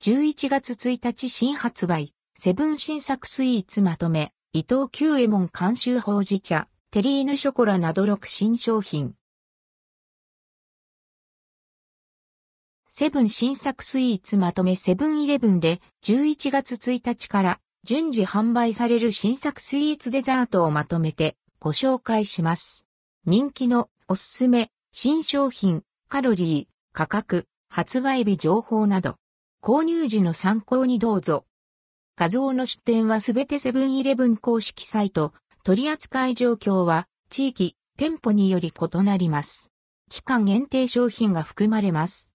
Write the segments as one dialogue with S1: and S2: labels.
S1: 11月1日新発売、セブン新作スイーツまとめ、伊藤久右衛門監修ほうじ茶、テリーヌショコラなど6新商品。セブン新作スイーツまとめセブンイレブンで11月1日から順次販売される新作スイーツデザートをまとめてご紹介します。人気のおすすめ、新商品、カロリー、価格、発売日情報など、購入時の参考にどうぞ。画像の出展はすべてセブンイレブン公式サイト、取扱い状況は地域、店舗により異なります。期間限定商品が含まれます。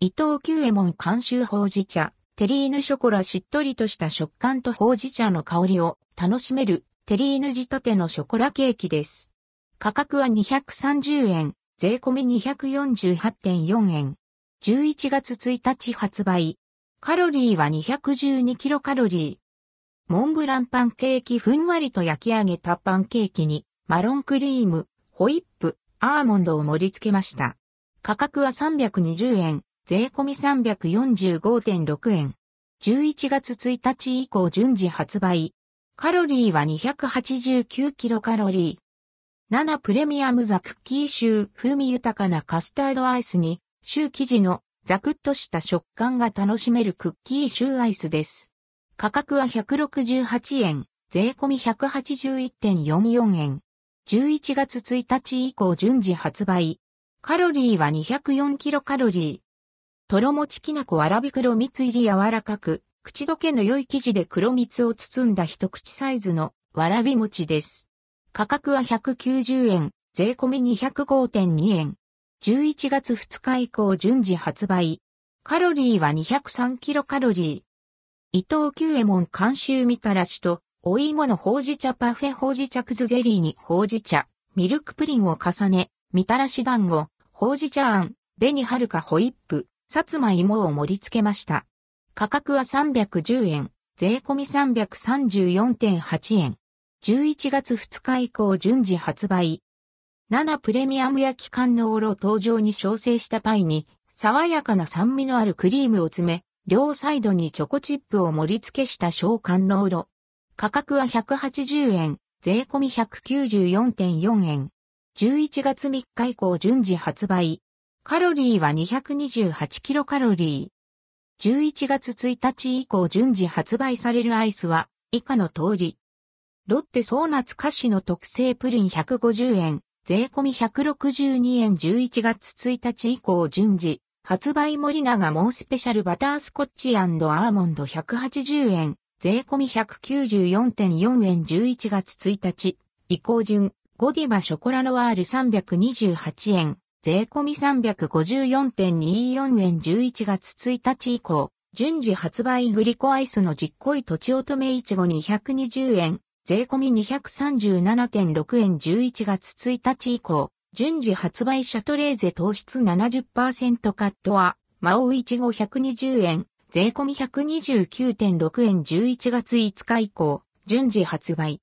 S1: 伊藤久右衛門監修ほうじ茶、テリーヌショコラしっとりとした食感とほうじ茶の香りを楽しめるテリーヌ仕立てのショコラケーキです。価格は230円、税込み248.4円。11月1日発売。カロリーは212キロカロリー。モンブランパンケーキふんわりと焼き上げたパンケーキにマロンクリーム、ホイップ、アーモンドを盛り付けました。価格は320円。税込み345.6円。11月1日以降順次発売。カロリーは289キロカロリー。7プレミアムザクッキーシュー風味豊かなカスタードアイスに、シュー生地のザクッとした食感が楽しめるクッキーシューアイスです。価格は168円、税込み181.44円。11月1日以降順次発売。カロリーは204キロカロリー。とろもちきなこわらび黒蜜入り柔らかく、口どけの良い生地で黒蜜を包んだ一口サイズのわらび餅です。価格は190円、税込み205.2円。11月2日以降順次発売。カロリーは203キロカロリー。伊藤久右衛門監修みたらしと、お芋のほうじ茶パフェほうじ茶くずゼリーにほうじ茶、ミルクプリンを重ね、みたらし団子、ほうじ茶あん、紅はるかホイップ、さつまいもを盛り付けました。価格は310円、税込み334.8円。11月2日以降順次発売。7プレミアム焼き缶のオロ登場に調整したパイに、爽やかな酸味のあるクリームを詰め、両サイドにチョコチップを盛り付けした小缶のオロ。価格は180円、税込み194.4円。11月3日以降順次発売。カロリーは228キロカロリー。11月1日以降順次発売されるアイスは以下の通り。ロッテソーナツ菓子の特製プリン150円、税込み162円11月1日以降順次、発売森永モースペシャルバタースコッチアーモンド180円、税込み194.4円11月1日、移行順、ゴディバショコラノワール328円、税込み354.24円11月1日以降、順次発売グリコアイスの実恋とちおとめいちご220円、税込み237.6円11月1日以降、順次発売シャトレーゼ糖質70%カットは、マオイチゴ120円、税込み129.6円11月5日以降、順次発売。